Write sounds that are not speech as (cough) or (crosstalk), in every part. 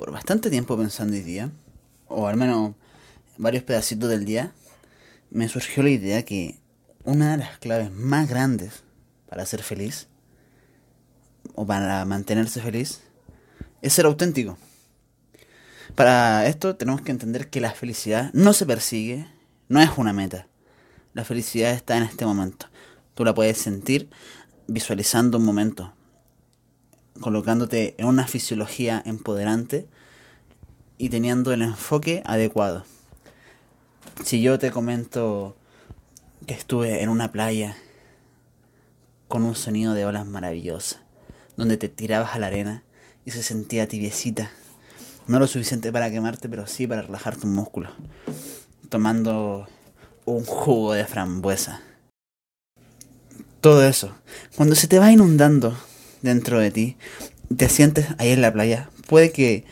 por bastante tiempo pensando hoy día, o al menos varios pedacitos del día, me surgió la idea que una de las claves más grandes para ser feliz, o para mantenerse feliz, es ser auténtico. Para esto tenemos que entender que la felicidad no se persigue, no es una meta. La felicidad está en este momento. Tú la puedes sentir visualizando un momento, colocándote en una fisiología empoderante y teniendo el enfoque adecuado. Si yo te comento que estuve en una playa con un sonido de olas maravilloso, donde te tirabas a la arena y se sentía tibiecita, no lo suficiente para quemarte, pero sí para relajar tus músculos, tomando un jugo de frambuesa. Todo eso, cuando se te va inundando dentro de ti, te sientes ahí en la playa, puede que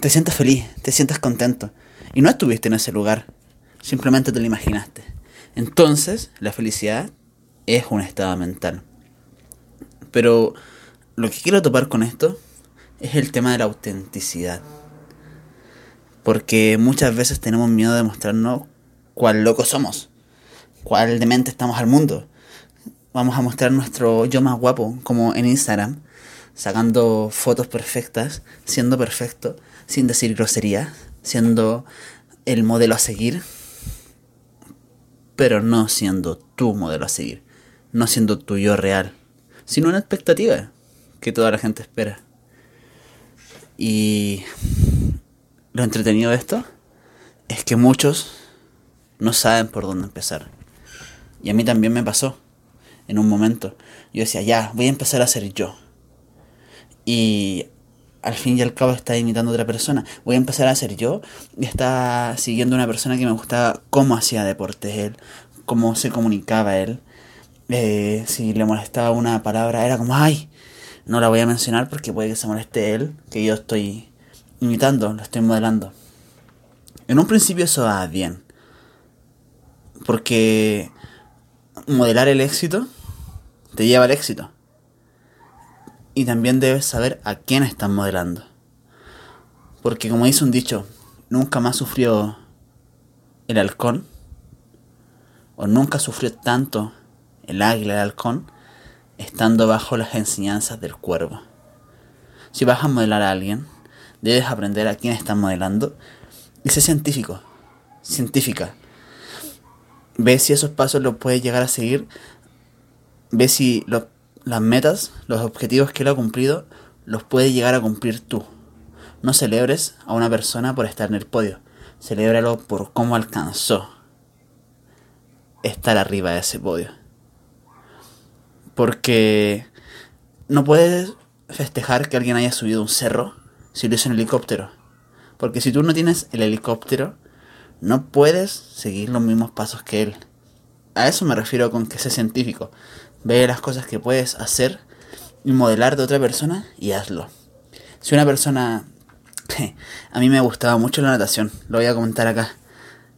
te sientas feliz, te sientas contento. Y no estuviste en ese lugar, simplemente te lo imaginaste. Entonces, la felicidad es un estado mental. Pero lo que quiero topar con esto es el tema de la autenticidad. Porque muchas veces tenemos miedo de mostrarnos cuál loco somos, cuál demente estamos al mundo. Vamos a mostrar nuestro yo más guapo, como en Instagram, sacando fotos perfectas, siendo perfecto, sin decir grosería, siendo el modelo a seguir, pero no siendo tu modelo a seguir, no siendo tu yo real, sino una expectativa que toda la gente espera. Y lo entretenido de esto es que muchos no saben por dónde empezar. Y a mí también me pasó en un momento. Yo decía, ya, voy a empezar a ser yo y al fin y al cabo está imitando a otra persona. Voy a empezar a ser yo y está siguiendo una persona que me gustaba cómo hacía deportes él, cómo se comunicaba él. Eh, si le molestaba una palabra, era como, ay, no la voy a mencionar porque puede que se moleste él, que yo estoy imitando, lo estoy modelando. En un principio eso va bien, porque modelar el éxito te lleva al éxito. Y también debes saber a quién estás modelando. Porque como dice un dicho, nunca más sufrió el halcón, o nunca sufrió tanto el águila, el halcón, estando bajo las enseñanzas del cuervo. Si vas a modelar a alguien, debes aprender a quién estás modelando y ser científico, científica. Ve si esos pasos los puedes llegar a seguir. Ve si las metas, los objetivos que él ha cumplido, los puedes llegar a cumplir tú. No celebres a una persona por estar en el podio, celébralo por cómo alcanzó estar arriba de ese podio. Porque no puedes festejar que alguien haya subido un cerro si lo hizo en helicóptero. Porque si tú no tienes el helicóptero, no puedes seguir los mismos pasos que él. A eso me refiero con que sea científico. Ve las cosas que puedes hacer y modelar de otra persona y hazlo. Si una persona... (laughs) A mí me gustaba mucho la natación, lo voy a comentar acá.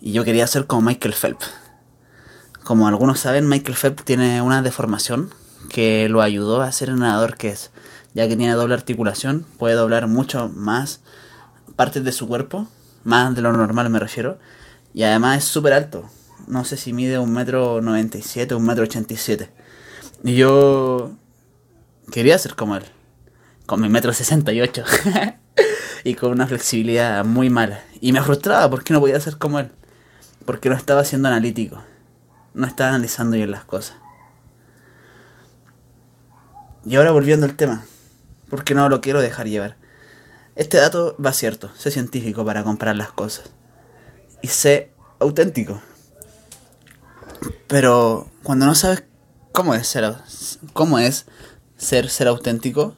Y yo quería ser como Michael Phelps. Como algunos saben, Michael Phelps tiene una deformación que lo ayudó a ser el nadador que es. Ya que tiene doble articulación, puede doblar mucho más partes de su cuerpo, más de lo normal me refiero. Y además es súper alto. No sé si mide un metro noventa y siete, un metro ochenta y siete. Y yo quería ser como él, con mi metro sesenta y ocho (laughs) y con una flexibilidad muy mala. Y me frustraba porque no podía ser como él, porque no estaba siendo analítico, no estaba analizando bien las cosas. Y ahora volviendo al tema, porque no lo quiero dejar llevar. Este dato va cierto, sé científico para comprar las cosas. Y sé auténtico. Pero cuando no sabes ¿Cómo es ser, cómo es ser, ser auténtico?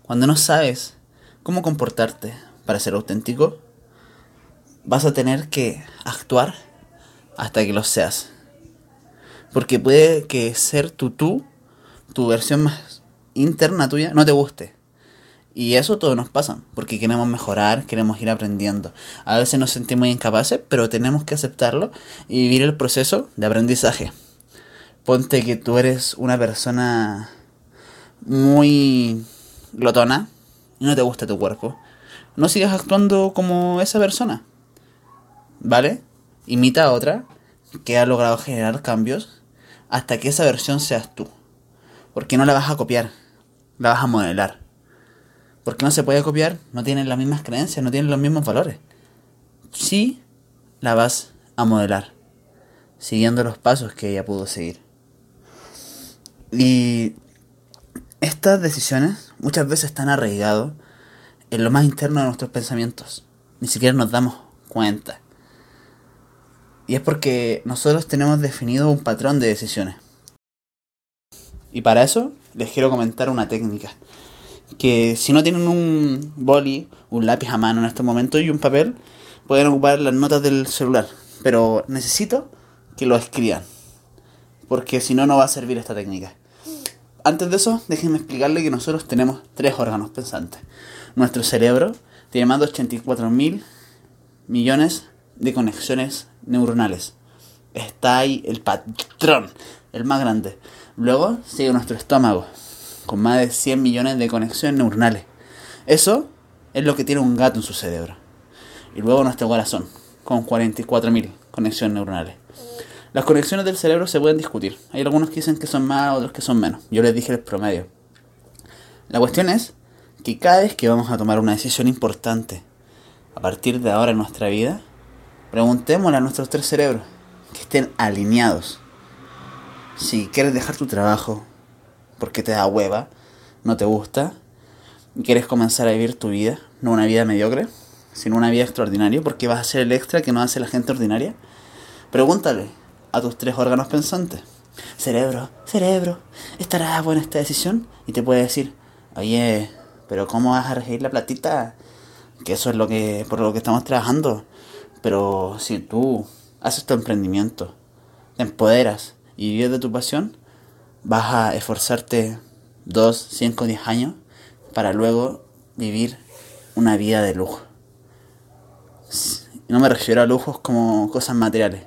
Cuando no sabes cómo comportarte para ser auténtico, vas a tener que actuar hasta que lo seas. Porque puede que ser tu tú, tu versión más interna tuya, no te guste. Y eso todo nos pasa, porque queremos mejorar, queremos ir aprendiendo. A veces nos sentimos incapaces, pero tenemos que aceptarlo y vivir el proceso de aprendizaje. Ponte que tú eres una persona muy glotona y no te gusta tu cuerpo. No sigas actuando como esa persona. ¿Vale? Imita a otra que ha logrado generar cambios hasta que esa versión seas tú. Porque no la vas a copiar, la vas a modelar. Porque no se puede copiar, no tienen las mismas creencias, no tienen los mismos valores. Sí, la vas a modelar, siguiendo los pasos que ella pudo seguir. Y estas decisiones muchas veces están arraigadas en lo más interno de nuestros pensamientos. Ni siquiera nos damos cuenta. Y es porque nosotros tenemos definido un patrón de decisiones. Y para eso les quiero comentar una técnica. Que si no tienen un boli, un lápiz a mano en este momento y un papel, pueden ocupar las notas del celular. Pero necesito que lo escriban. Porque si no, no va a servir esta técnica. Antes de eso, déjenme explicarle que nosotros tenemos tres órganos pensantes. Nuestro cerebro tiene más de 84 mil millones de conexiones neuronales. Está ahí el patrón, el más grande. Luego sigue nuestro estómago, con más de 100 millones de conexiones neuronales. Eso es lo que tiene un gato en su cerebro. Y luego nuestro corazón, con 44.000 conexiones neuronales. Las conexiones del cerebro se pueden discutir. Hay algunos que dicen que son más, otros que son menos. Yo les dije el promedio. La cuestión es que cada vez que vamos a tomar una decisión importante a partir de ahora en nuestra vida, Preguntémosle a nuestros tres cerebros que estén alineados. Si quieres dejar tu trabajo porque te da hueva, no te gusta, y quieres comenzar a vivir tu vida, no una vida mediocre, sino una vida extraordinaria, porque vas a ser el extra que no hace la gente ordinaria, pregúntale a tus tres órganos pensantes. Cerebro, cerebro, ¿estarás buena esta decisión? Y te puede decir, oye, pero ¿cómo vas a regir la platita? Que eso es lo que, por lo que estamos trabajando. Pero si tú haces tu emprendimiento, te empoderas y vives de tu pasión, vas a esforzarte 2, 5, 10 años para luego vivir una vida de lujo. No me refiero a lujos como cosas materiales,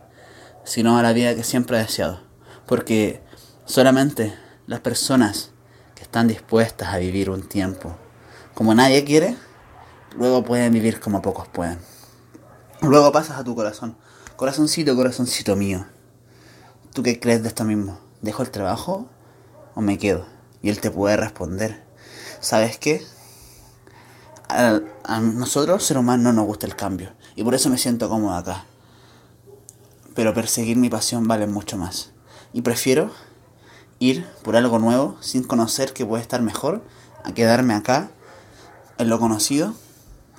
sino a la vida que siempre he deseado. Porque solamente las personas que están dispuestas a vivir un tiempo como nadie quiere, luego pueden vivir como pocos pueden. Luego pasas a tu corazón. Corazoncito, corazoncito mío. ¿Tú qué crees de esto mismo? ¿Dejo el trabajo o me quedo? Y él te puede responder. ¿Sabes qué? A, nosotros, ser humano, no nos gusta el cambio. Y por eso me siento cómodo acá. Pero perseguir mi pasión vale mucho más. Y prefiero ir por algo nuevo sin conocer que puede estar mejor a quedarme acá en lo conocido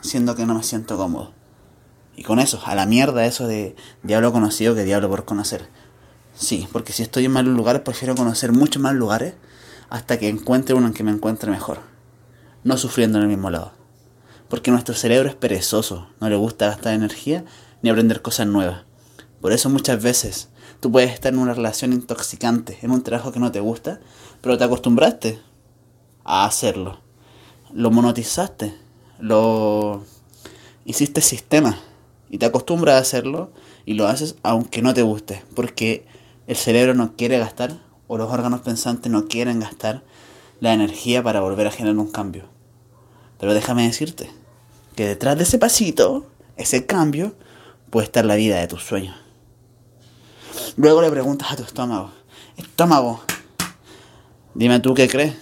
siendo que no me siento cómodo. Y con eso, a la mierda eso de diablo conocido que diablo por conocer. Sí, porque si estoy en malos lugares, prefiero conocer muchos más lugares hasta que encuentre uno en que me encuentre mejor. No sufriendo en el mismo lado. Porque nuestro cerebro es perezoso, no le gusta gastar energía ni aprender cosas nuevas. Por eso muchas veces tú puedes estar en una relación intoxicante, en un trabajo que no te gusta, pero te acostumbraste a hacerlo. Lo monotizaste, lo hiciste sistema y te acostumbras a hacerlo y lo haces aunque no te guste, porque el cerebro no quiere gastar o los órganos pensantes no quieren gastar la energía para volver a generar un cambio. Pero déjame decirte que detrás de ese pasito, ese cambio, puede estar la vida de tus sueños. Luego le preguntas a tu estómago, estómago, dime tú qué crees.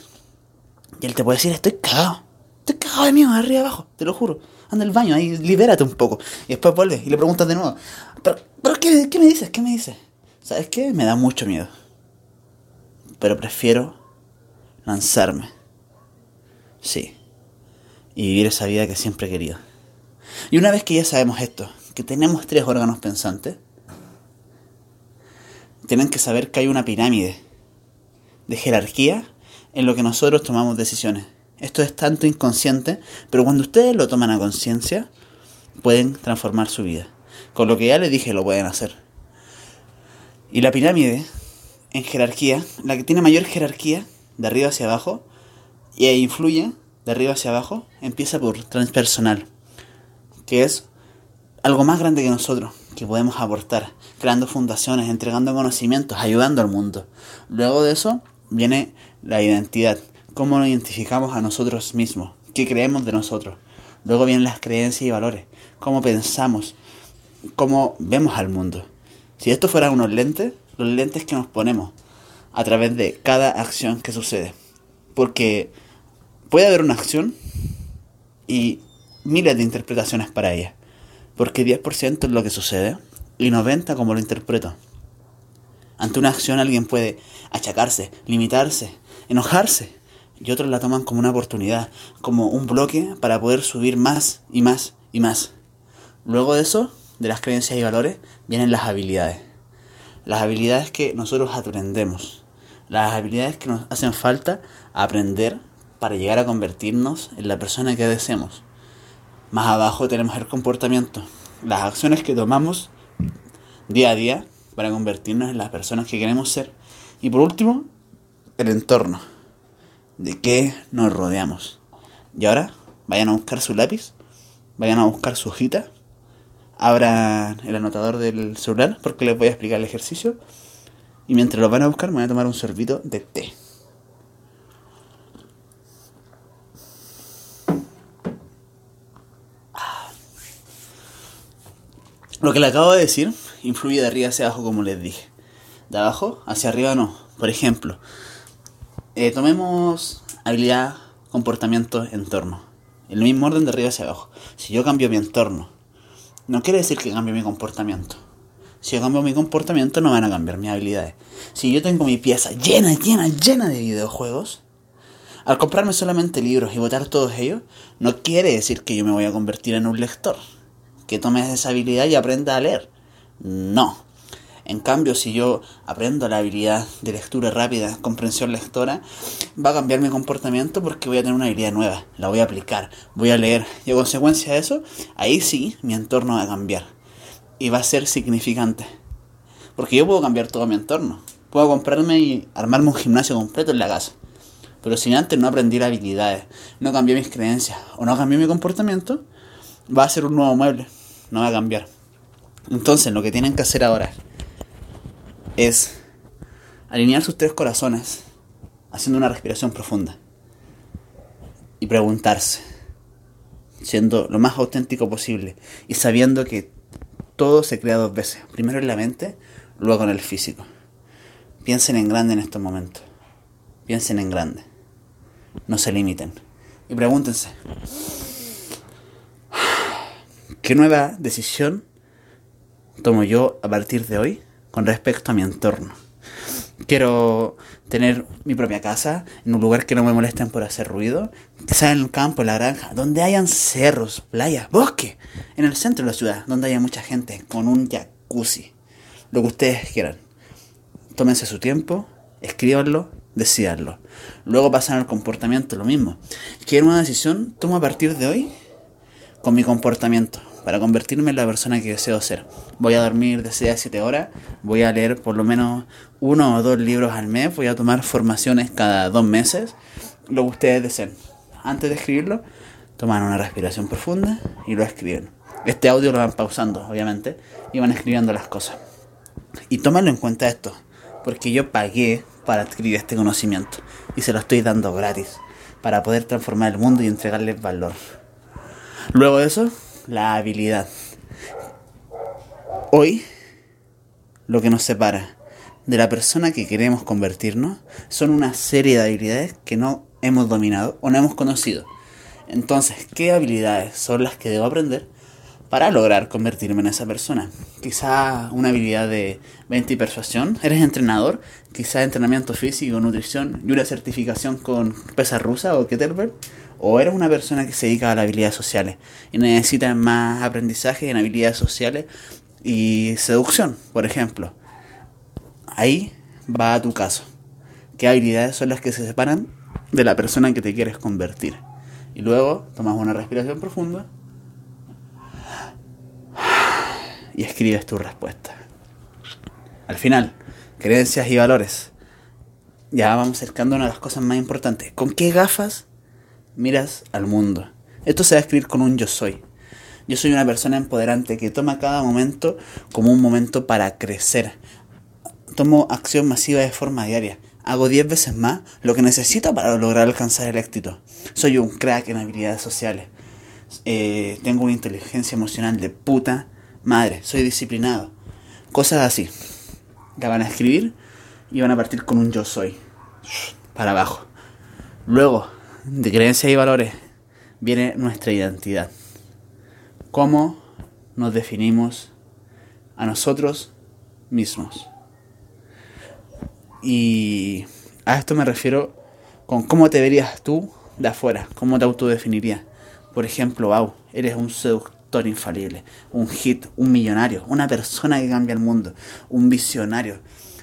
Y él te puede decir, estoy cagado, estoy cagado de miedo, arriba abajo, te lo juro anda al baño, ahí libérate un poco. Y después vuelve y le preguntas de nuevo, ¿pero, pero qué, qué me dices? ¿Qué me dices? ¿Sabes qué? Me da mucho miedo. Pero prefiero lanzarme. Sí. Y vivir esa vida que siempre he querido. Y una vez que ya sabemos esto, que tenemos tres órganos pensantes, tienen que saber que hay una pirámide de jerarquía en lo que nosotros tomamos decisiones. Esto es tanto inconsciente, pero cuando ustedes lo toman a conciencia, pueden transformar su vida. Con lo que ya les dije lo pueden hacer. Y la pirámide, en jerarquía, la que tiene mayor jerarquía, de arriba hacia abajo, y influye de arriba hacia abajo, empieza por transpersonal, que es algo más grande que nosotros, que podemos aportar, creando fundaciones, entregando conocimientos, ayudando al mundo. Luego de eso viene la identidad, cómo nos identificamos a nosotros mismos, qué creemos de nosotros. Luego vienen las creencias y valores, cómo pensamos, cómo vemos al mundo. Si esto fuera unos lentes, los lentes que nos ponemos a través de cada acción que sucede. Porque puede haber una acción y miles de interpretaciones para ella. Porque 10% es lo que sucede y 90% como lo interpreto. Ante una acción alguien puede achacarse, limitarse, enojarse y otros la toman como una oportunidad, como un bloque para poder subir más y más y más. Luego de eso, de las creencias y valores, vienen las habilidades. Las habilidades que nosotros aprendemos. Las habilidades que nos hacen falta aprender para llegar a convertirnos en la persona que deseamos. Más abajo tenemos el comportamiento, las acciones que tomamos día a día para convertirnos en las personas que queremos ser. Y por último, el entorno, de qué nos rodeamos. Y ahora, vayan a buscar su lápiz, vayan a buscar su hojita, abran el anotador del celular porque les voy a explicar el ejercicio. Y mientras lo van a buscar, me voy a tomar un sorbito de té. Lo que le acabo de decir influye de arriba hacia abajo, como les dije. De abajo hacia arriba no. Por ejemplo, eh, tomemos habilidad, comportamiento, entorno. El mismo orden de arriba hacia abajo. Si yo cambio mi entorno, no quiere decir que cambie mi comportamiento. Si yo cambio mi comportamiento, no van a cambiar mis habilidades. Si yo tengo mi pieza llena, llena, llena de videojuegos, al comprarme solamente libros y votar todos ellos, no quiere decir que yo me voy a convertir en un lector que tomes esa habilidad y aprenda a leer. No. En cambio, si yo aprendo la habilidad de lectura rápida, comprensión lectora, va a cambiar mi comportamiento porque voy a tener una habilidad nueva, la voy a aplicar, voy a leer. Y a consecuencia de eso, ahí sí mi entorno va a cambiar. Y va a ser significante. Porque yo puedo cambiar todo mi entorno. Puedo comprarme y armarme un gimnasio completo en la casa. Pero si antes no aprendí las habilidades, no cambié mis creencias o no cambié mi comportamiento, va a ser un nuevo mueble no va a cambiar. Entonces, lo que tienen que hacer ahora es alinear sus tres corazones haciendo una respiración profunda y preguntarse, siendo lo más auténtico posible y sabiendo que todo se crea dos veces, primero en la mente, luego en el físico. Piensen en grande en estos momentos, piensen en grande, no se limiten. Y pregúntense, ¿Qué nueva decisión tomo yo a partir de hoy con respecto a mi entorno? Quiero tener mi propia casa, en un lugar que no me molesten por hacer ruido, quizás en el campo, en la granja, donde hayan cerros, playas, bosque, en el centro de la ciudad, donde haya mucha gente, con un jacuzzi, lo que ustedes quieran. Tómense su tiempo, escríbanlo, decidanlo. Luego pasan al comportamiento, lo mismo. Quiero una decisión, tomo a partir de hoy con mi comportamiento para convertirme en la persona que deseo ser. Voy a dormir de 6 a 7 horas, voy a leer por lo menos uno o dos libros al mes, voy a tomar formaciones cada dos meses, lo que ustedes deseen. Antes de escribirlo, toman una respiración profunda y lo escriben. Este audio lo van pausando, obviamente, y van escribiendo las cosas. Y tómenlo en cuenta esto, porque yo pagué para adquirir este conocimiento y se lo estoy dando gratis para poder transformar el mundo y entregarles valor. Luego de eso, la habilidad. Hoy, lo que nos separa de la persona que queremos convertirnos son una serie de habilidades que no hemos dominado o no hemos conocido. Entonces, ¿qué habilidades son las que debo aprender para lograr convertirme en esa persona? Quizá una habilidad de venta y persuasión. ¿Eres entrenador? Quizá entrenamiento físico, nutrición y una certificación con pesa rusa o kettlebell o eres una persona que se dedica a las habilidades sociales y necesitas más aprendizaje en habilidades sociales y seducción, por ejemplo. Ahí va tu caso. ¿Qué habilidades son las que se separan de la persona en que te quieres convertir? Y luego tomas una respiración profunda y escribes tu respuesta. Al final, creencias y valores. Ya vamos acercando a una de las cosas más importantes. ¿Con qué gafas miras al mundo? Esto se va a escribir con un yo soy. Yo soy una persona empoderante que toma cada momento como un momento para crecer. Tomo acción masiva de forma diaria. Hago 10 veces más lo que necesito para lograr alcanzar el éxito. Soy un crack en habilidades sociales. Eh, tengo una inteligencia emocional de puta madre. Soy disciplinado. Cosas así. La van a escribir y van a partir con un yo soy. Para abajo. Luego, de creencias y valores, viene nuestra identidad. ¿Cómo nos definimos a nosotros mismos? Y a esto me refiero con cómo te verías tú de afuera, cómo te autodefinirías. Por ejemplo, wow, eres un seductor infalible, un hit, un millonario, una persona que cambia el mundo, un visionario.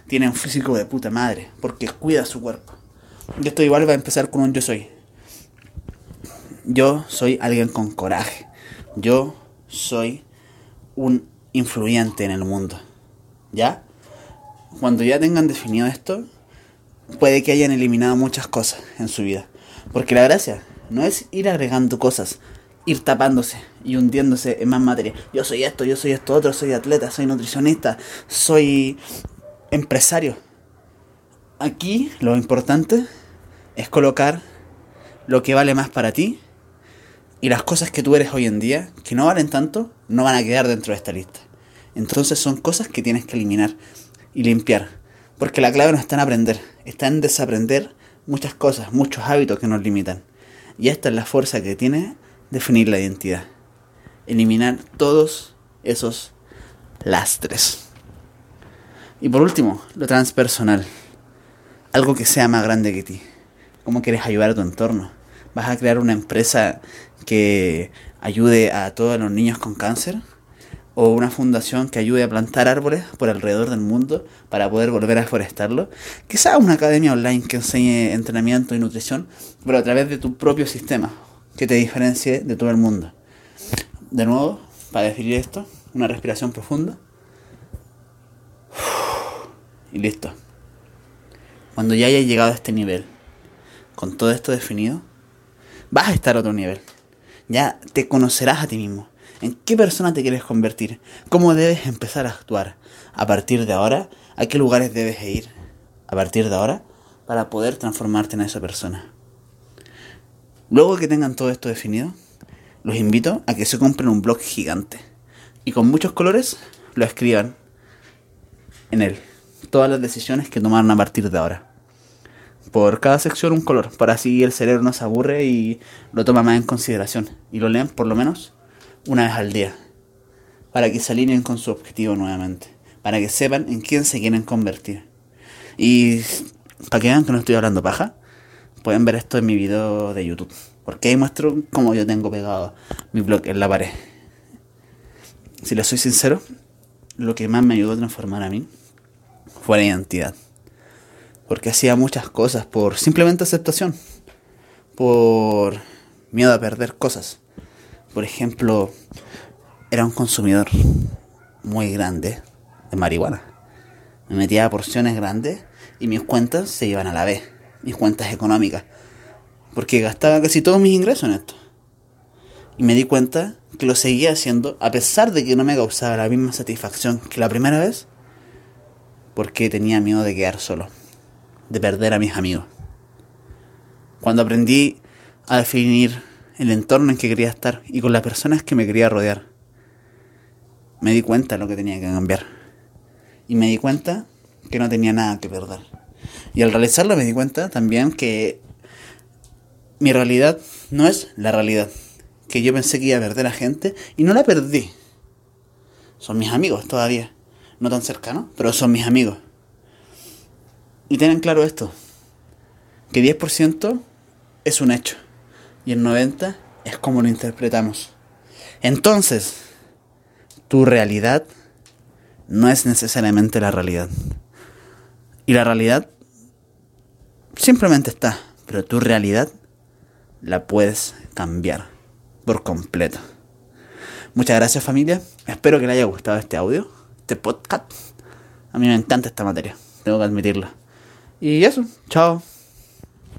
Tiene un físico de puta madre, porque cuida su cuerpo. Y esto igual va a empezar con un yo soy. Yo soy alguien con coraje. Yo soy un influyente en el mundo. ¿Ya? Cuando ya tengan definido esto, puede que hayan eliminado muchas cosas en su vida. Porque la gracia no es ir agregando cosas, ir tapándose y hundiéndose en más materia. Yo soy esto, yo soy esto otro, soy atleta, soy nutricionista, soy empresario. Aquí lo importante es colocar lo que vale más para ti y las cosas que tú eres hoy en día, que no valen tanto, no van a quedar dentro de esta lista. Entonces son cosas que tienes que eliminar y limpiar. Porque la clave no está en aprender, está en desaprender muchas cosas, muchos hábitos que nos limitan. Y esta es la fuerza que tiene definir la identidad. Eliminar todos esos lastres. Y por último, lo transpersonal. Algo que sea más grande que ti. ¿Cómo quieres ayudar a tu entorno? ¿Vas a crear una empresa que ayude a todos los niños con cáncer? ¿O una fundación que ayude a plantar árboles por alrededor del mundo para poder volver a forestarlo? Quizás una academia online que enseñe entrenamiento y nutrición, pero a través de tu propio sistema, que te diferencie de todo el mundo. De nuevo, para definir esto, una respiración profunda. Y listo. Cuando ya hayas llegado a este nivel, con todo esto definido, vas a estar a otro nivel. Ya te conocerás a ti mismo. ¿En qué persona te quieres convertir? ¿Cómo debes empezar a actuar? A partir de ahora, ¿a qué lugares debes ir? A partir de ahora, para poder transformarte en esa persona. Luego que tengan todo esto definido, los invito a que se compren un blog gigante y con muchos colores lo escriban en él. Todas las decisiones que tomaron a partir de ahora por cada sección un color, para así el cerebro no se aburre y lo toma más en consideración. Y lo leen por lo menos una vez al día, para que se alineen con su objetivo nuevamente, para que sepan en quién se quieren convertir. Y para que vean que no estoy hablando paja, pueden ver esto en mi video de YouTube, porque ahí muestro cómo yo tengo pegado mi blog en la pared. Si les soy sincero, lo que más me ayudó a transformar a mí fue la identidad porque hacía muchas cosas por simplemente aceptación, por miedo a perder cosas. Por ejemplo, era un consumidor muy grande de marihuana. Me metía a porciones grandes y mis cuentas se iban a la vez, mis cuentas económicas, porque gastaba casi todos mis ingresos en esto. Y me di cuenta que lo seguía haciendo a pesar de que no me causaba la misma satisfacción que la primera vez, porque tenía miedo de quedar solo de perder a mis amigos. Cuando aprendí a definir el entorno en que quería estar y con las personas que me quería rodear, me di cuenta de lo que tenía que cambiar. Y me di cuenta que no tenía nada que perder. Y al realizarlo me di cuenta también que mi realidad no es la realidad. Que yo pensé que iba a perder a gente y no la perdí. Son mis amigos todavía. No tan cercanos, pero son mis amigos. Y tengan claro esto, que 10% es un hecho y el 90% es como lo interpretamos. Entonces, tu realidad no es necesariamente la realidad. Y la realidad simplemente está, pero tu realidad la puedes cambiar por completo. Muchas gracias familia. Espero que les haya gustado este audio, este podcast. A mí me encanta esta materia, tengo que admitirlo. Y eso, chao.